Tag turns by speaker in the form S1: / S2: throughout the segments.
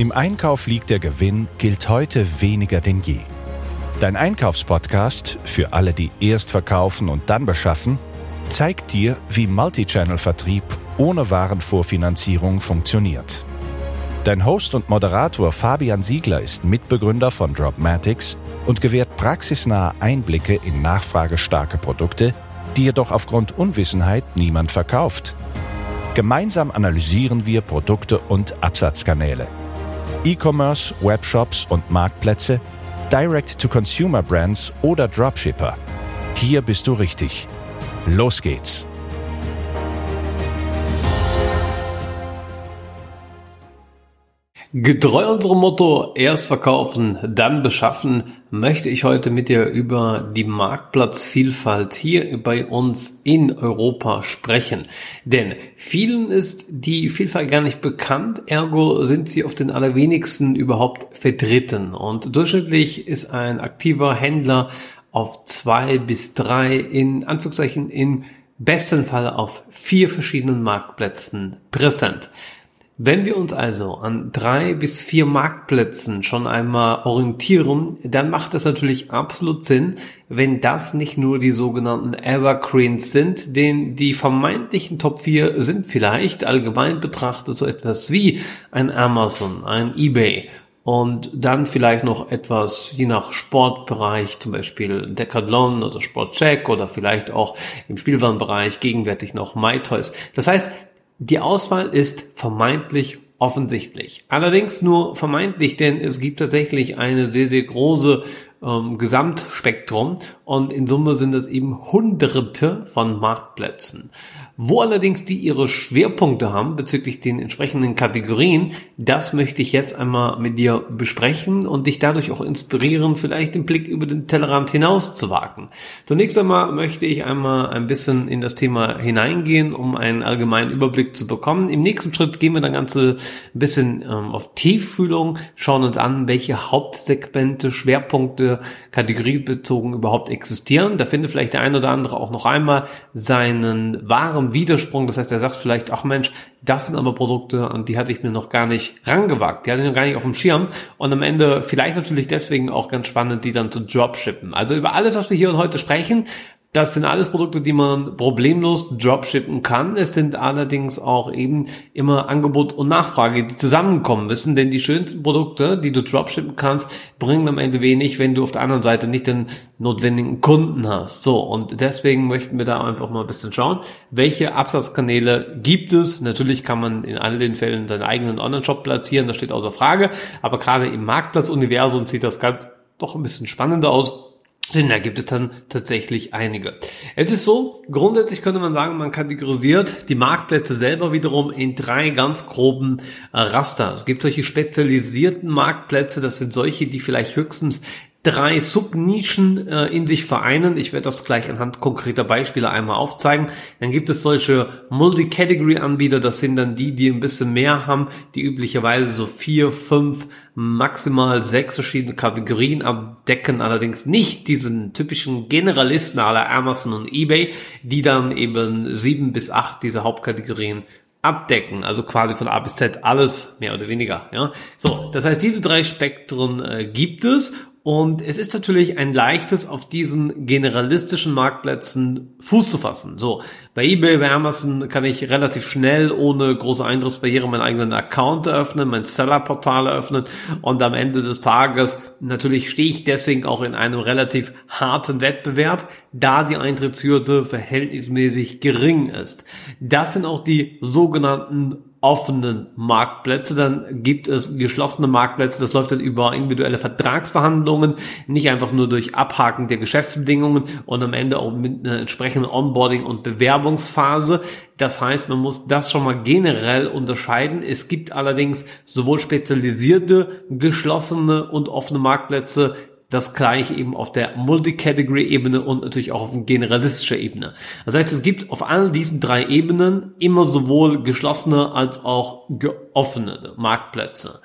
S1: Im Einkauf liegt der Gewinn gilt heute weniger denn je. Dein Einkaufspodcast für alle, die erst verkaufen und dann beschaffen, zeigt dir, wie Multichannel-Vertrieb ohne Warenvorfinanzierung funktioniert. Dein Host und Moderator Fabian Siegler ist Mitbegründer von Dropmatics und gewährt praxisnahe Einblicke in nachfragestarke Produkte, die jedoch aufgrund Unwissenheit niemand verkauft. Gemeinsam analysieren wir Produkte und Absatzkanäle – E-Commerce, Webshops und Marktplätze, Direct-to-Consumer-Brands oder Dropshipper. Hier bist du richtig. Los geht's!
S2: Getreu unserem Motto, erst verkaufen, dann beschaffen, möchte ich heute mit dir über die Marktplatzvielfalt hier bei uns in Europa sprechen. Denn vielen ist die Vielfalt gar nicht bekannt, ergo sind sie auf den allerwenigsten überhaupt vertreten. Und durchschnittlich ist ein aktiver Händler auf zwei bis drei, in Anführungszeichen im besten Fall auf vier verschiedenen Marktplätzen präsent. Wenn wir uns also an drei bis vier Marktplätzen schon einmal orientieren, dann macht es natürlich absolut Sinn, wenn das nicht nur die sogenannten Evergreens sind, denn die vermeintlichen Top 4 sind vielleicht allgemein betrachtet so etwas wie ein Amazon, ein eBay und dann vielleicht noch etwas je nach Sportbereich, zum Beispiel Decathlon oder Sportcheck oder vielleicht auch im Spielwarenbereich gegenwärtig noch MyToys. Das heißt, die Auswahl ist vermeintlich offensichtlich. Allerdings nur vermeintlich, denn es gibt tatsächlich eine sehr, sehr große ähm, Gesamtspektrum und in Summe sind es eben Hunderte von Marktplätzen. Wo allerdings die ihre Schwerpunkte haben bezüglich den entsprechenden Kategorien, das möchte ich jetzt einmal mit dir besprechen und dich dadurch auch inspirieren, vielleicht den Blick über den Tellerrand hinaus zu wagen. Zunächst einmal möchte ich einmal ein bisschen in das Thema hineingehen, um einen allgemeinen Überblick zu bekommen. Im nächsten Schritt gehen wir dann ganze ein bisschen ähm, auf Tieffühlung, schauen uns an, welche Hauptsegmente, Schwerpunkte, kategoriebezogen überhaupt existieren. Da findet vielleicht der eine oder andere auch noch einmal seinen wahren Widersprung. Das heißt, er sagt vielleicht, ach Mensch, das sind aber Produkte, an die hatte ich mir noch gar nicht rangewagt. Die hatte ich noch gar nicht auf dem Schirm. Und am Ende vielleicht natürlich deswegen auch ganz spannend, die dann zu Dropshippen. Also über alles, was wir hier und heute sprechen, das sind alles Produkte, die man problemlos dropshippen kann. Es sind allerdings auch eben immer Angebot und Nachfrage, die zusammenkommen müssen, denn die schönsten Produkte, die du dropshippen kannst, bringen am Ende wenig, wenn du auf der anderen Seite nicht den notwendigen Kunden hast. So, und deswegen möchten wir da einfach mal ein bisschen schauen, welche Absatzkanäle gibt es. Natürlich kann man in all den Fällen seinen eigenen Online-Shop platzieren, das steht außer Frage, aber gerade im Marktplatzuniversum sieht das ganz doch ein bisschen spannender aus denn da gibt es dann tatsächlich einige. Es ist so, grundsätzlich könnte man sagen, man kategorisiert die Marktplätze selber wiederum in drei ganz groben äh, Raster. Es gibt solche spezialisierten Marktplätze, das sind solche, die vielleicht höchstens drei Subnischen äh, in sich vereinen. Ich werde das gleich anhand konkreter Beispiele einmal aufzeigen. Dann gibt es solche Multi-Category-Anbieter, das sind dann die, die ein bisschen mehr haben, die üblicherweise so vier, fünf, maximal sechs verschiedene Kategorien abdecken, allerdings nicht diesen typischen Generalisten aller Amazon und eBay, die dann eben sieben bis acht dieser Hauptkategorien abdecken, also quasi von A bis Z alles mehr oder weniger. Ja, so, das heißt, diese drei Spektren äh, gibt es und es ist natürlich ein leichtes, auf diesen generalistischen Marktplätzen Fuß zu fassen. So, bei eBay, bei Amazon kann ich relativ schnell ohne große Eintrittsbarriere meinen eigenen Account eröffnen, mein Sellerportal eröffnen und am Ende des Tages natürlich stehe ich deswegen auch in einem relativ harten Wettbewerb, da die Eintrittshürde verhältnismäßig gering ist. Das sind auch die sogenannten offenen Marktplätze, dann gibt es geschlossene Marktplätze, das läuft dann über individuelle Vertragsverhandlungen, nicht einfach nur durch Abhaken der Geschäftsbedingungen und am Ende auch mit einer entsprechenden Onboarding- und Bewerbungsphase. Das heißt, man muss das schon mal generell unterscheiden. Es gibt allerdings sowohl spezialisierte, geschlossene und offene Marktplätze, das gleiche eben auf der Multi-Category-Ebene und natürlich auch auf generalistischer Ebene. Das heißt, es gibt auf all diesen drei Ebenen immer sowohl geschlossene als auch geöffnete Marktplätze.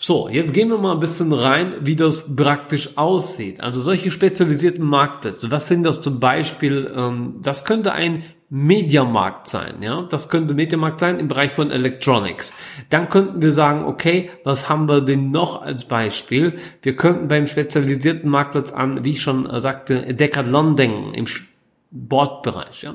S2: So, jetzt gehen wir mal ein bisschen rein, wie das praktisch aussieht. Also solche spezialisierten Marktplätze, was sind das zum Beispiel? Ähm, das könnte ein Mediamarkt sein, ja. Das könnte Mediamarkt sein im Bereich von Electronics. Dann könnten wir sagen, okay, was haben wir denn noch als Beispiel? Wir könnten beim spezialisierten Marktplatz an, wie ich schon sagte, Decathlon denken im Sportbereich, ja.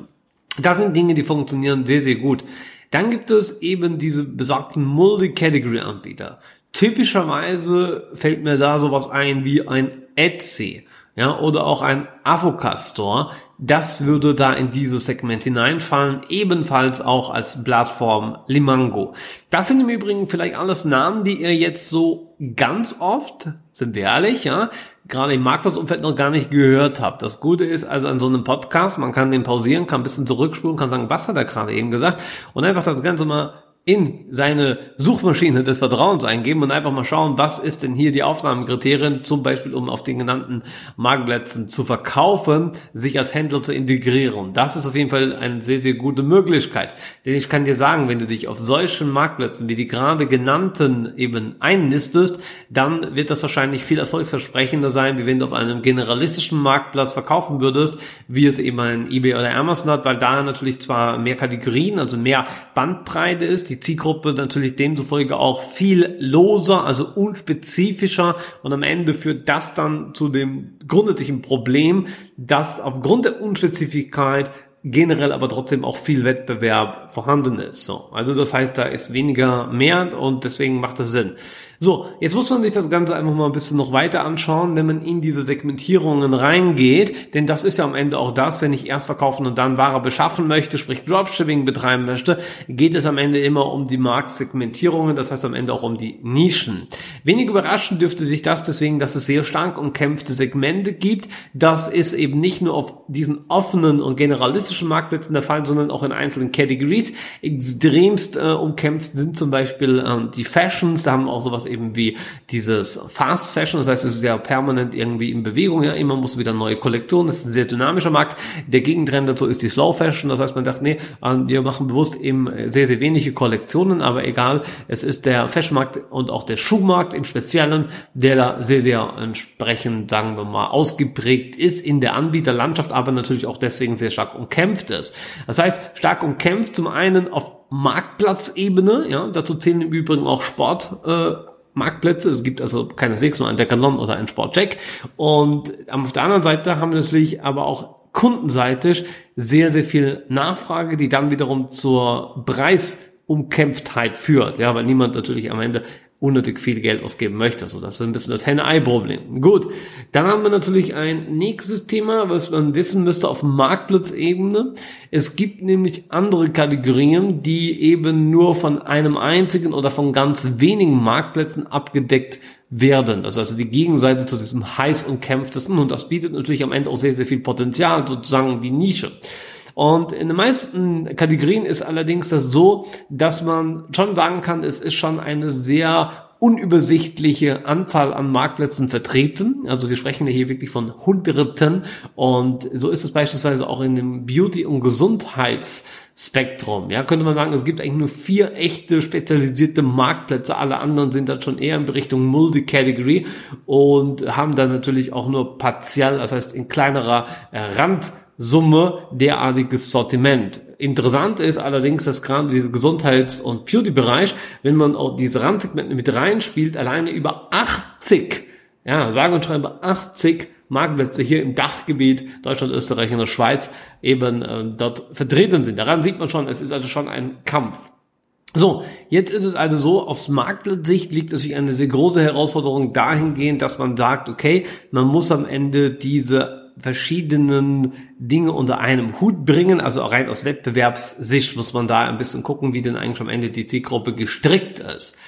S2: Das sind Dinge, die funktionieren sehr, sehr gut. Dann gibt es eben diese besagten Multi-Category-Anbieter. Typischerweise fällt mir da sowas ein wie ein Etsy, ja, oder auch ein Avoca Store. Das würde da in dieses Segment hineinfallen, ebenfalls auch als Plattform Limango. Das sind im Übrigen vielleicht alles Namen, die ihr jetzt so ganz oft, sind wir ehrlich, ja, gerade im Marktplatzumfeld noch gar nicht gehört habt. Das Gute ist also an so einem Podcast, man kann den pausieren, kann ein bisschen zurückspulen, kann sagen, was hat er gerade eben gesagt und einfach das Ganze mal in seine Suchmaschine des Vertrauens eingeben und einfach mal schauen, was ist denn hier die Aufnahmekriterien, zum Beispiel um auf den genannten Marktplätzen zu verkaufen, sich als Händler zu integrieren. Das ist auf jeden Fall eine sehr, sehr gute Möglichkeit. Denn ich kann dir sagen, wenn du dich auf solchen Marktplätzen wie die gerade genannten eben einnistest, dann wird das wahrscheinlich viel erfolgsversprechender sein, wie wenn du auf einem generalistischen Marktplatz verkaufen würdest, wie es eben ein eBay oder Amazon hat, weil da natürlich zwar mehr Kategorien, also mehr Bandbreite ist, die Zielgruppe natürlich demzufolge auch viel loser, also unspezifischer und am Ende führt das dann zu dem grundsätzlichen Problem, dass aufgrund der Unspezifigkeit generell aber trotzdem auch viel Wettbewerb vorhanden ist. So, also das heißt, da ist weniger mehr und deswegen macht das Sinn. So, jetzt muss man sich das Ganze einfach mal ein bisschen noch weiter anschauen, wenn man in diese Segmentierungen reingeht, denn das ist ja am Ende auch das, wenn ich erst verkaufen und dann Ware beschaffen möchte, sprich Dropshipping betreiben möchte, geht es am Ende immer um die Marktsegmentierungen, das heißt am Ende auch um die Nischen. Wenig überraschend dürfte sich das deswegen, dass es sehr stark umkämpfte Segmente gibt. Das ist eben nicht nur auf diesen offenen und generalistischen Marktplätzen der Fall, sondern auch in einzelnen Categories. Extremst äh, umkämpft sind zum Beispiel ähm, die Fashions, da haben auch sowas sowas eben wie dieses Fast Fashion, das heißt, es ist ja permanent irgendwie in Bewegung, ja, immer muss wieder neue Kollektionen, das ist ein sehr dynamischer Markt. Der Gegentrend dazu ist die Slow Fashion, das heißt, man sagt, nee, ähm, wir machen bewusst eben sehr, sehr wenige Kollektionen, aber egal, es ist der Fashionmarkt und auch der Schuhmarkt im Speziellen, der da sehr, sehr entsprechend, sagen wir mal, ausgeprägt ist in der Anbieterlandschaft, aber natürlich auch deswegen sehr stark umkämpft ist. Das heißt, stark umkämpft zum einen auf Marktplatzebene, ja, dazu zählen im Übrigen auch Sport, äh, Marktplätze. Es gibt also keineswegs nur ein Decathlon oder ein Sportcheck. Und auf der anderen Seite haben wir natürlich aber auch kundenseitig sehr, sehr viel Nachfrage, die dann wiederum zur Preisumkämpftheit führt. Ja, weil niemand natürlich am Ende unnötig viel Geld ausgeben möchte. So, das ist ein bisschen das Henne-Ei-Problem. Gut, dann haben wir natürlich ein nächstes Thema, was man wissen müsste auf Marktplatzebene. Es gibt nämlich andere Kategorien, die eben nur von einem einzigen oder von ganz wenigen Marktplätzen abgedeckt werden. Das ist also die Gegenseite zu diesem heiß umkämpftesten und das bietet natürlich am Ende auch sehr, sehr viel Potenzial, sozusagen die Nische. Und in den meisten Kategorien ist allerdings das so, dass man schon sagen kann, es ist schon eine sehr unübersichtliche Anzahl an Marktplätzen vertreten. Also wir sprechen hier wirklich von Hunderten. Und so ist es beispielsweise auch in dem Beauty- und Gesundheitsspektrum. Ja, könnte man sagen, es gibt eigentlich nur vier echte spezialisierte Marktplätze. Alle anderen sind dann schon eher in Richtung Multi-Category und haben dann natürlich auch nur partiell, das heißt in kleinerer Rand Summe derartiges Sortiment. Interessant ist allerdings, dass gerade dieser Gesundheits- und Beauty-Bereich, wenn man auch diese Randsegmente mit reinspielt, alleine über 80, ja, sagen und schreiben 80 Marktplätze hier im Dachgebiet Deutschland, Österreich und der Schweiz eben äh, dort vertreten sind. Daran sieht man schon, es ist also schon ein Kampf. So, jetzt ist es also so, aufs Marktplatzsicht liegt natürlich eine sehr große Herausforderung dahingehend, dass man sagt, okay, man muss am Ende diese verschiedenen Dinge unter einem Hut bringen. Also rein aus Wettbewerbssicht muss man da ein bisschen gucken, wie denn eigentlich am Ende die Zielgruppe gestrickt ist.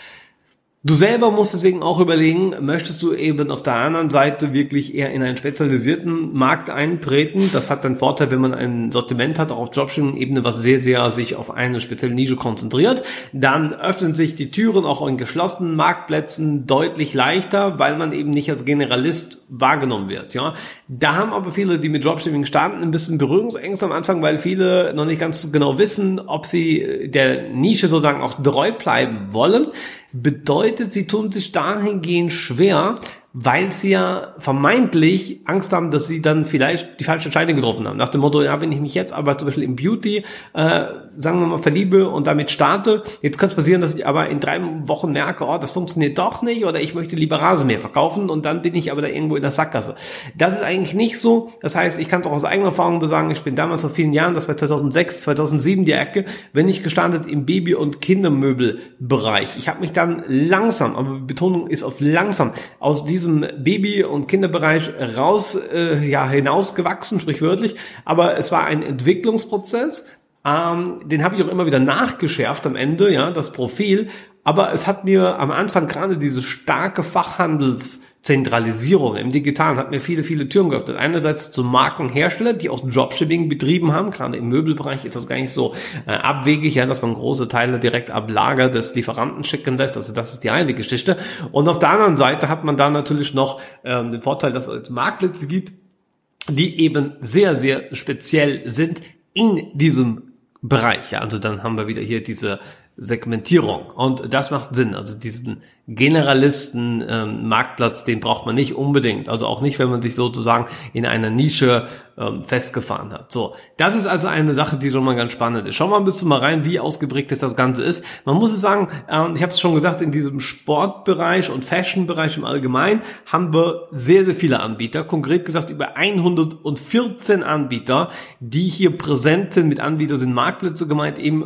S2: Du selber musst deswegen auch überlegen, möchtest du eben auf der anderen Seite wirklich eher in einen spezialisierten Markt eintreten? Das hat den Vorteil, wenn man ein Sortiment hat, auch auf Dropshipping-Ebene, was sehr, sehr sich auf eine spezielle Nische konzentriert. Dann öffnen sich die Türen auch in geschlossenen Marktplätzen deutlich leichter, weil man eben nicht als Generalist wahrgenommen wird. Ja, da haben aber viele, die mit Dropshipping starten, ein bisschen Berührungsängste am Anfang, weil viele noch nicht ganz genau wissen, ob sie der Nische sozusagen auch treu bleiben wollen. Bedeutet, sie tun sich dahingehend schwer, weil sie ja vermeintlich Angst haben, dass sie dann vielleicht die falsche Entscheidung getroffen haben. Nach dem Motto, ja, wenn ich mich jetzt aber zum Beispiel im Beauty, äh, sagen wir mal, verliebe und damit starte, jetzt könnte es passieren, dass ich aber in drei Wochen merke, oh, das funktioniert doch nicht oder ich möchte lieber Rasenmäher verkaufen und dann bin ich aber da irgendwo in der Sackgasse. Das ist eigentlich nicht so. Das heißt, ich kann es auch aus eigener Erfahrung besagen, ich bin damals vor vielen Jahren, das war 2006, 2007 die Ecke, wenn ich gestartet im Baby- und Kindermöbelbereich. Ich habe mich dann langsam, aber Betonung ist auf langsam, aus diesem Baby- und Kinderbereich raus, äh, ja, hinausgewachsen, sprichwörtlich. Aber es war ein Entwicklungsprozess. Ähm, den habe ich auch immer wieder nachgeschärft am Ende, ja, das Profil. Aber es hat mir am Anfang gerade diese starke Fachhandelszentralisierung im Digitalen hat mir viele, viele Türen geöffnet. Einerseits zu Markenhersteller, die auch Dropshipping betrieben haben. Gerade im Möbelbereich ist das gar nicht so äh, abwegig, ja, dass man große Teile direkt ab Lager des Lieferanten schicken lässt. Also das ist die eine Geschichte. Und auf der anderen Seite hat man da natürlich noch ähm, den Vorteil, dass es Marktplätze gibt, die eben sehr, sehr speziell sind in diesem Bereich. Ja, also dann haben wir wieder hier diese Segmentierung. Und das macht Sinn. Also diesen Generalisten ähm, Marktplatz, den braucht man nicht unbedingt. Also auch nicht, wenn man sich sozusagen in einer Nische ähm, festgefahren hat. So, das ist also eine Sache, die schon mal ganz spannend ist. Schauen wir ein bisschen mal rein, wie ausgeprägt das Ganze ist. Man muss es sagen, ähm, ich habe es schon gesagt, in diesem Sportbereich und Fashionbereich im Allgemeinen haben wir sehr, sehr viele Anbieter. Konkret gesagt über 114 Anbieter, die hier präsent sind. Mit Anbieter sind Marktplätze gemeint, eben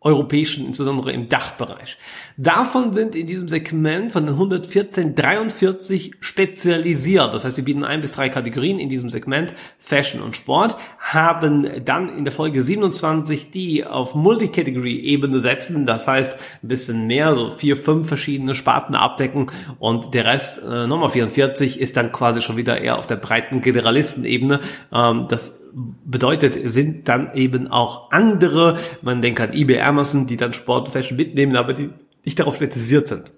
S2: europäischen, insbesondere im Dachbereich. Davon sind in diesem Segment von den 114 43 spezialisiert. Das heißt, sie bieten ein bis drei Kategorien in diesem Segment Fashion und Sport, haben dann in der Folge 27 die auf Multicategory-Ebene setzen. Das heißt, ein bisschen mehr, so vier, fünf verschiedene Sparten abdecken und der Rest, äh, Nummer 44, ist dann quasi schon wieder eher auf der breiten Generalistenebene. Ähm, das bedeutet, sind dann eben auch andere, man denkt an eBay, Amazon, die dann Sport und Fashion mitnehmen, aber die nicht darauf spezialisiert sind.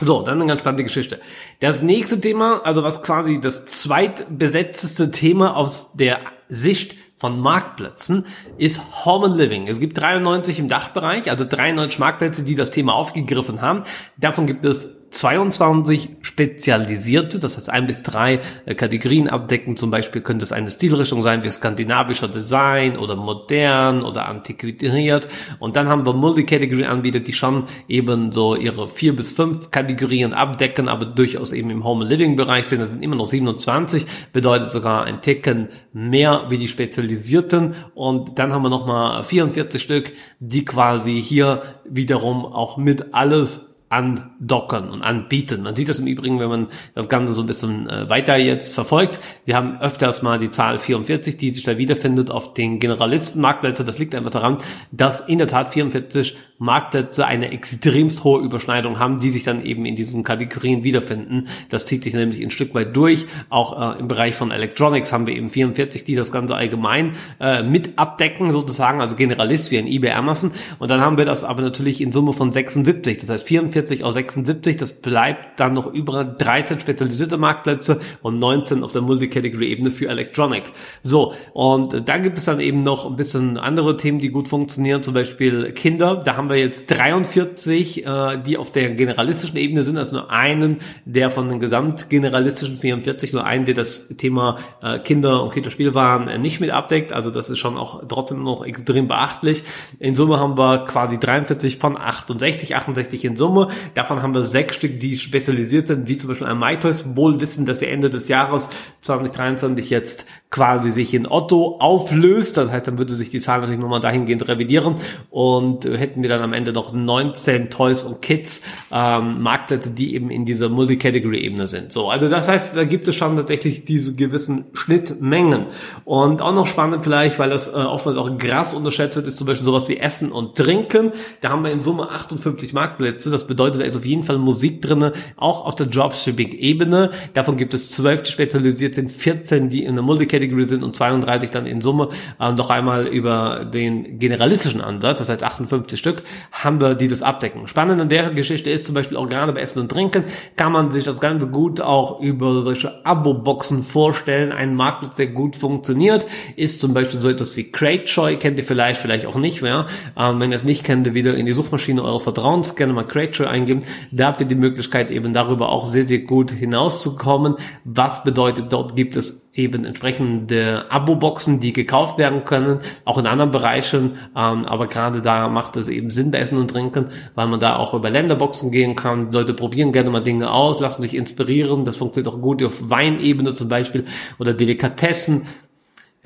S2: So, dann eine ganz spannende Geschichte. Das nächste Thema, also was quasi das zweitbesetzteste Thema aus der Sicht von Marktplätzen ist Home and Living. Es gibt 93 im Dachbereich, also 93 Marktplätze, die das Thema aufgegriffen haben. Davon gibt es 22 spezialisierte, das heißt ein bis drei äh, Kategorien abdecken. Zum Beispiel könnte es eine Stilrichtung sein wie skandinavischer Design oder modern oder antiquiert. Und dann haben wir Multicategory-Anbieter, die schon eben so ihre vier bis fünf Kategorien abdecken, aber durchaus eben im Home-Living-Bereich sind. Das sind immer noch 27, bedeutet sogar ein Ticken mehr wie die spezialisierten. Und dann haben wir nochmal 44 Stück, die quasi hier wiederum auch mit alles andockern und anbieten. Man sieht das im Übrigen, wenn man das Ganze so ein bisschen äh, weiter jetzt verfolgt. Wir haben öfters mal die Zahl 44, die sich da wiederfindet auf den Generalistenmarktplätzen. Das liegt einfach daran, dass in der Tat 44 Marktplätze eine extremst hohe Überschneidung haben, die sich dann eben in diesen Kategorien wiederfinden. Das zieht sich nämlich ein Stück weit durch. Auch äh, im Bereich von Electronics haben wir eben 44, die das Ganze allgemein äh, mit abdecken, sozusagen, also Generalist wie ein eBay Amazon. Und dann haben wir das aber natürlich in Summe von 76. Das heißt 44 44 aus 76. Das bleibt dann noch über 13 spezialisierte Marktplätze und 19 auf der Multicategory-Ebene für Electronic. So, und da gibt es dann eben noch ein bisschen andere Themen, die gut funktionieren, zum Beispiel Kinder. Da haben wir jetzt 43, äh, die auf der generalistischen Ebene sind, also nur einen, der von den gesamtgeneralistischen 44, nur einen, der das Thema äh, Kinder und Kinderspielwaren äh, nicht mit abdeckt. Also das ist schon auch trotzdem noch extrem beachtlich. In Summe haben wir quasi 43 von 68, 68 in Summe. Davon haben wir sechs Stück, die spezialisiert sind, wie zum Beispiel ein MyToys, wohl wissen, dass der Ende des Jahres 2023 jetzt quasi sich in Otto auflöst. Das heißt, dann würde sich die Zahl natürlich nochmal dahingehend revidieren und hätten wir dann am Ende noch 19 Toys und Kids ähm, Marktplätze, die eben in dieser Multicategory-Ebene sind. So, also das heißt, da gibt es schon tatsächlich diese gewissen Schnittmengen. Und auch noch spannend vielleicht, weil das äh, oftmals auch krass unterschätzt wird, ist zum Beispiel sowas wie Essen und Trinken. Da haben wir in Summe 58 Marktplätze. Das bedeutet, da ist auf jeden Fall Musik drinne, auch auf der Dropshipping-Ebene. Davon gibt es 12, die spezialisiert sind, 14, die in der Multicategory Category sind und 32 dann in Summe äh, noch einmal über den generalistischen Ansatz, das heißt 58 Stück. haben wir, die das abdecken. Spannend an der Geschichte ist zum Beispiel auch bei Essen und Trinken, kann man sich das Ganze gut auch über solche Abo-Boxen vorstellen. Ein Marktplatz, der gut funktioniert, ist zum Beispiel so etwas wie CrateJoy, kennt ihr vielleicht, vielleicht auch nicht mehr. Ähm, wenn ihr es nicht kennt, wieder in die Suchmaschine eures Vertrauens gerne mal CrateJoy eingeben. Da habt ihr die Möglichkeit eben darüber auch sehr, sehr gut hinauszukommen. Was bedeutet, dort gibt es eben entsprechende Abo-Boxen, die gekauft werden können, auch in anderen Bereichen. Ähm, aber gerade da macht es eben Sinn bei Essen und Trinken, weil man da auch über Länderboxen gehen kann. Die Leute probieren gerne mal Dinge aus, lassen sich inspirieren. Das funktioniert auch gut auf Weinebene zum Beispiel oder Delikatessen.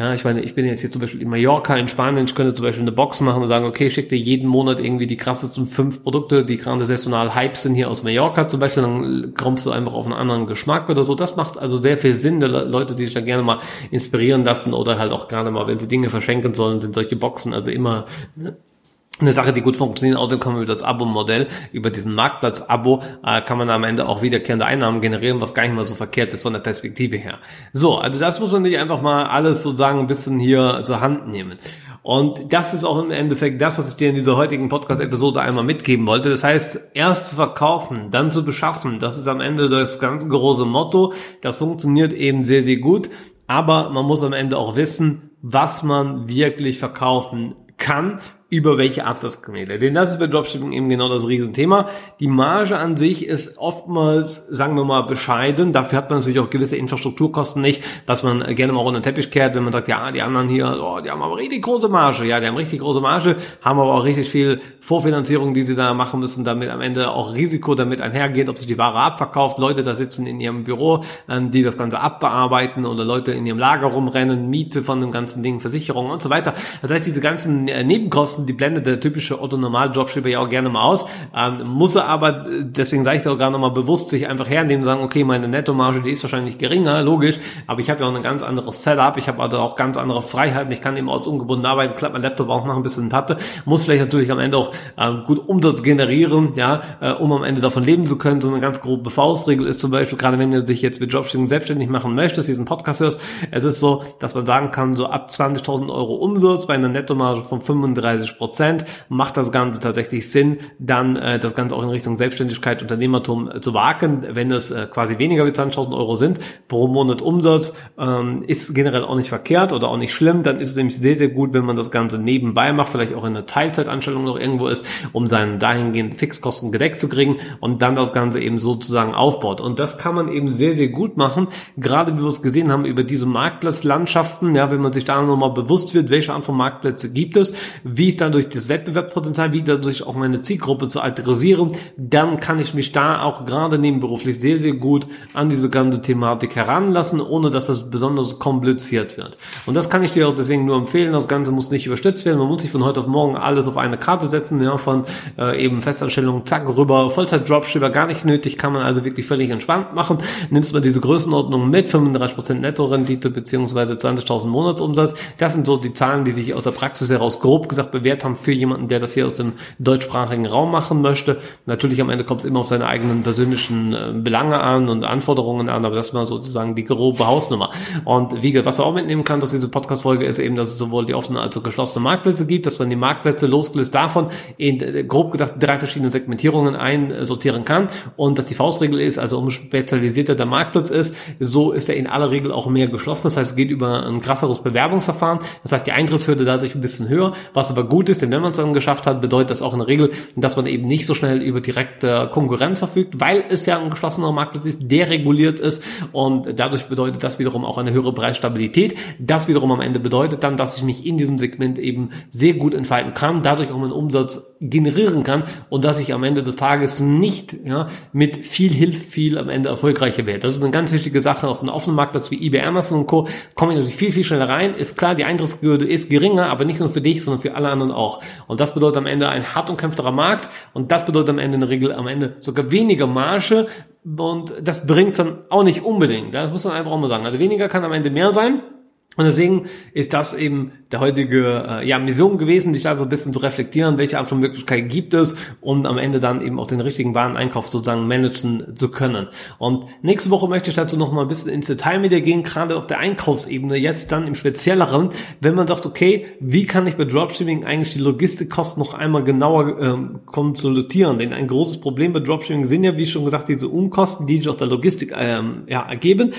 S2: Ja, ich meine, ich bin jetzt hier zum Beispiel in Mallorca, in Spanien, ich könnte zum Beispiel eine Box machen und sagen, okay, schick dir jeden Monat irgendwie die krassesten fünf Produkte, die gerade saisonal Hype sind hier aus Mallorca zum Beispiel, dann kommst du einfach auf einen anderen Geschmack oder so. Das macht also sehr viel Sinn, Leute, die sich da gerne mal inspirieren lassen oder halt auch gerade mal, wenn sie Dinge verschenken sollen, sind solche Boxen also immer ne, eine Sache, die gut funktioniert. Außerdem kommen wir über das Abo-Modell, über diesen Marktplatz-Abo, äh, kann man am Ende auch wiederkehrende Einnahmen generieren, was gar nicht mal so verkehrt ist von der Perspektive her. So, also das muss man nicht einfach mal alles sozusagen ein bisschen hier zur Hand nehmen. Und das ist auch im Endeffekt das, was ich dir in dieser heutigen Podcast-Episode einmal mitgeben wollte. Das heißt, erst zu verkaufen, dann zu beschaffen. Das ist am Ende das ganz große Motto. Das funktioniert eben sehr, sehr gut. Aber man muss am Ende auch wissen, was man wirklich verkaufen kann über welche Absatzkanäle. Denn das ist bei Dropshipping eben genau das Riesenthema. Die Marge an sich ist oftmals, sagen wir mal, bescheiden. Dafür hat man natürlich auch gewisse Infrastrukturkosten nicht, was man gerne mal unter den Teppich kehrt, wenn man sagt, ja, die anderen hier, oh, die haben aber richtig große Marge. Ja, die haben richtig große Marge, haben aber auch richtig viel Vorfinanzierung, die sie da machen müssen, damit am Ende auch Risiko damit einhergeht, ob sich die Ware abverkauft, Leute da sitzen in ihrem Büro, ähm, die das Ganze abbearbeiten oder Leute in ihrem Lager rumrennen, Miete von dem ganzen Ding, Versicherung und so weiter. Das heißt, diese ganzen äh, Nebenkosten Kosten, die blendet der typische Otto-Normal-Dropshipper ja auch gerne mal aus. Ähm, muss er aber, deswegen sage ich es auch gerade nochmal bewusst, sich einfach hernehmen und sagen, okay, meine Nettomarge, die ist wahrscheinlich geringer, logisch, aber ich habe ja auch ein ganz anderes Setup, ich habe also auch ganz andere Freiheiten, ich kann eben ortsungebunden arbeiten, klappt mein Laptop auch noch ein bisschen Patte, muss vielleicht natürlich am Ende auch ähm, gut Umsatz generieren, ja, äh, um am Ende davon leben zu können. So eine ganz grobe Faustregel ist zum Beispiel, gerade wenn du dich jetzt mit Dropshipping selbstständig machen möchtest, diesen Podcast hörst, es ist so, dass man sagen kann, so ab 20.000 Euro Umsatz bei einer Nettomarge von 35 30 Prozent, macht das Ganze tatsächlich Sinn, dann äh, das Ganze auch in Richtung Selbstständigkeit, Unternehmertum äh, zu wagen, wenn es äh, quasi weniger wie 20.000 Euro sind pro Monat Umsatz, ähm, ist generell auch nicht verkehrt oder auch nicht schlimm, dann ist es nämlich sehr, sehr gut, wenn man das Ganze nebenbei macht, vielleicht auch in einer Teilzeitanstellung noch irgendwo ist, um seinen dahingehenden Fixkosten gedeckt zu kriegen und dann das Ganze eben sozusagen aufbaut. Und das kann man eben sehr, sehr gut machen, gerade wie wir es gesehen haben über diese Marktplatzlandschaften, ja, wenn man sich da nochmal bewusst wird, welche Art von Marktplätze gibt es, wie dadurch das Wettbewerbspotenzial, wie dadurch auch meine Zielgruppe zu adressieren, dann kann ich mich da auch gerade nebenberuflich sehr, sehr gut an diese ganze Thematik heranlassen, ohne dass das besonders kompliziert wird. Und das kann ich dir auch deswegen nur empfehlen. Das Ganze muss nicht überstützt werden. Man muss sich von heute auf morgen alles auf eine Karte setzen, ja, von äh, eben Festanstellung, zack, rüber, Vollzeit-Dropshipper, gar nicht nötig, kann man also wirklich völlig entspannt machen. Nimmst mal diese Größenordnung mit, 35% Netto-Rendite beziehungsweise 20.000 Monatsumsatz. Das sind so die Zahlen, die sich aus der Praxis heraus grob gesagt bewähren Wert haben für jemanden, der das hier aus dem deutschsprachigen Raum machen möchte. Natürlich am Ende kommt es immer auf seine eigenen persönlichen äh, Belange an und Anforderungen an, aber das ist mal sozusagen die grobe Hausnummer. Und wie gesagt, was du auch mitnehmen kannst aus dieser Podcast-Folge ist eben, dass es sowohl die offenen als auch geschlossene Marktplätze gibt, dass man die Marktplätze losgelöst davon in äh, grob gesagt drei verschiedene Segmentierungen einsortieren kann und dass die Faustregel ist, also umso spezialisierter der Marktplatz ist, so ist er in aller Regel auch mehr geschlossen. Das heißt, es geht über ein krasseres Bewerbungsverfahren. Das heißt, die Eintrittshürde dadurch ein bisschen höher, was aber gut gut ist, denn wenn man es dann geschafft hat, bedeutet das auch in der Regel, dass man eben nicht so schnell über direkte Konkurrenz verfügt, weil es ja ein geschlossener Marktplatz ist, der reguliert ist und dadurch bedeutet das wiederum auch eine höhere Preisstabilität. Das wiederum am Ende bedeutet dann, dass ich mich in diesem Segment eben sehr gut entfalten kann, dadurch auch meinen Umsatz generieren kann und dass ich am Ende des Tages nicht ja, mit viel Hilfe viel am Ende erfolgreicher werde. Das ist eine ganz wichtige Sache auf einem offenen Marktplatz wie eBay, Amazon und Co. komme ich natürlich viel, viel schneller rein. Ist klar, die Eintrittshürde ist geringer, aber nicht nur für dich, sondern für alle anderen anderen auch. Und das bedeutet am Ende ein hart umkämpfterer Markt und das bedeutet am Ende in der Regel am Ende sogar weniger Marge und das bringt dann auch nicht unbedingt. Das muss man einfach auch mal sagen. Also weniger kann am Ende mehr sein. Und deswegen ist das eben der heutige äh, ja, Mission gewesen, dich da so ein bisschen zu reflektieren, welche Art von Möglichkeiten gibt es und am Ende dann eben auch den richtigen Wareneinkauf sozusagen managen zu können. Und nächste Woche möchte ich dazu noch mal ein bisschen ins Detail mit dir gehen, gerade auf der Einkaufsebene, jetzt dann im Spezielleren, wenn man sagt, okay, wie kann ich bei Dropshipping eigentlich die Logistikkosten noch einmal genauer ähm, konsolidieren? Denn ein großes Problem bei Dropshipping sind ja, wie schon gesagt, diese Unkosten, die sich aus der Logistik ähm, ja, ergeben.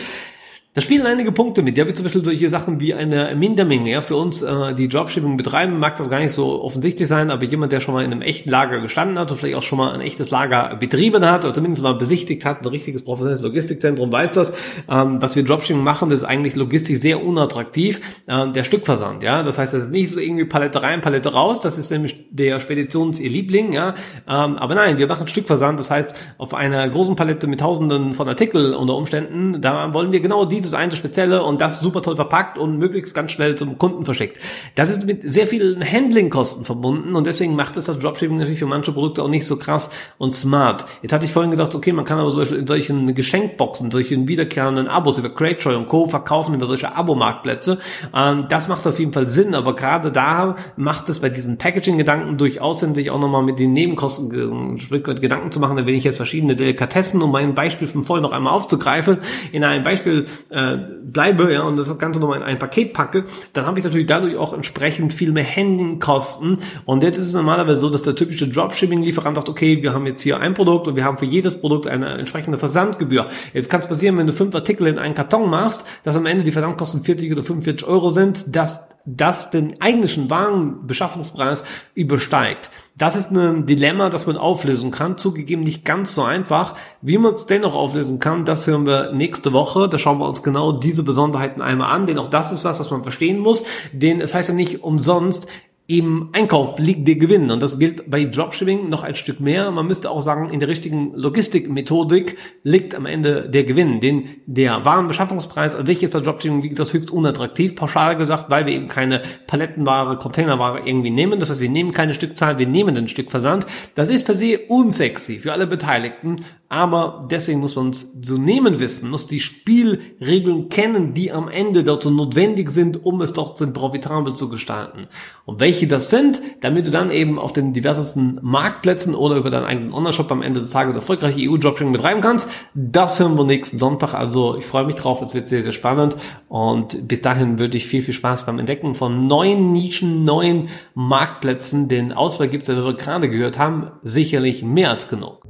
S2: Da spielen einige Punkte mit, ja, wie zum Beispiel solche Sachen wie eine Mindermenge. Ja, für uns, äh, die Dropshipping betreiben, mag das gar nicht so offensichtlich sein, aber jemand, der schon mal in einem echten Lager gestanden hat und vielleicht auch schon mal ein echtes Lager betrieben hat oder zumindest mal besichtigt hat, ein richtiges professionelles Logistikzentrum, weiß das. Ähm, was wir Dropshipping machen, das ist eigentlich logistisch sehr unattraktiv. Äh, der Stückversand, ja, das heißt, das ist nicht so irgendwie Palette rein, Palette raus. Das ist nämlich der Speditions ihr ja. Ähm, aber nein, wir machen Stückversand. Das heißt, auf einer großen Palette mit Tausenden von Artikeln unter Umständen, da wollen wir genau die dieses eine spezielle und das super toll verpackt und möglichst ganz schnell zum Kunden verschickt. Das ist mit sehr vielen Handlingkosten verbunden und deswegen macht es das Dropshipping natürlich für manche Produkte auch nicht so krass und smart. Jetzt hatte ich vorhin gesagt, okay, man kann aber zum Beispiel in solchen Geschenkboxen, solchen wiederkehrenden Abos über Cratejoy und Co. verkaufen über solche Abo-Marktplätze. Ähm, das macht auf jeden Fall Sinn, aber gerade da macht es bei diesen Packaging-Gedanken durchaus Sinn, sich auch nochmal mit den Nebenkosten Gedanken zu machen. Da will ich jetzt verschiedene Delikatessen, um mein Beispiel von vorhin noch einmal aufzugreifen. In einem Beispiel äh, bleibe ja, und das Ganze nochmal in ein Paket packe, dann habe ich natürlich dadurch auch entsprechend viel mehr Handlingkosten. Und jetzt ist es normalerweise so, dass der typische Dropshipping-Lieferant sagt, okay, wir haben jetzt hier ein Produkt und wir haben für jedes Produkt eine entsprechende Versandgebühr. Jetzt kann es passieren, wenn du fünf Artikel in einen Karton machst, dass am Ende die Versandkosten 40 oder 45 Euro sind, dass das den eigentlichen Warenbeschaffungspreis übersteigt. Das ist ein Dilemma, das man auflösen kann. Zugegeben nicht ganz so einfach. Wie man es dennoch auflösen kann, das hören wir nächste Woche. Da schauen wir uns genau diese Besonderheiten einmal an, denn auch das ist was, was man verstehen muss. Denn es heißt ja nicht umsonst, im Einkauf liegt der Gewinn. Und das gilt bei Dropshipping noch ein Stück mehr. Man müsste auch sagen, in der richtigen Logistikmethodik liegt am Ende der Gewinn. Denn der Warenbeschaffungspreis an sich ist bei Dropshipping, wie gesagt, höchst unattraktiv, pauschal gesagt, weil wir eben keine Palettenware, Containerware irgendwie nehmen. Das heißt, wir nehmen keine Stückzahl, wir nehmen den Stückversand. Das ist per se unsexy für alle Beteiligten. Aber deswegen muss man es zu nehmen wissen, muss die Spielregeln kennen, die am Ende dazu notwendig sind, um es doch profitabel zu gestalten. Und welche das sind, damit du dann eben auf den diversesten Marktplätzen oder über deinen eigenen Online-Shop am Ende des Tages erfolgreiche EU-Dropshipping betreiben kannst, das hören wir nächsten Sonntag. Also ich freue mich drauf, es wird sehr, sehr spannend. Und bis dahin würde ich viel, viel Spaß beim Entdecken von neuen Nischen, neuen Marktplätzen. Den Auswahl gibt es, wie wir gerade gehört haben, sicherlich mehr als genug.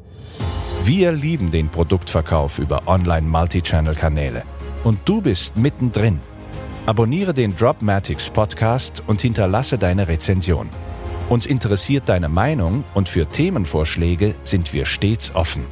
S1: Wir lieben den Produktverkauf über Online-Multichannel-Kanäle. Und du bist mittendrin. Abonniere den Dropmatics Podcast und hinterlasse deine Rezension. Uns interessiert deine Meinung und für Themenvorschläge sind wir stets offen.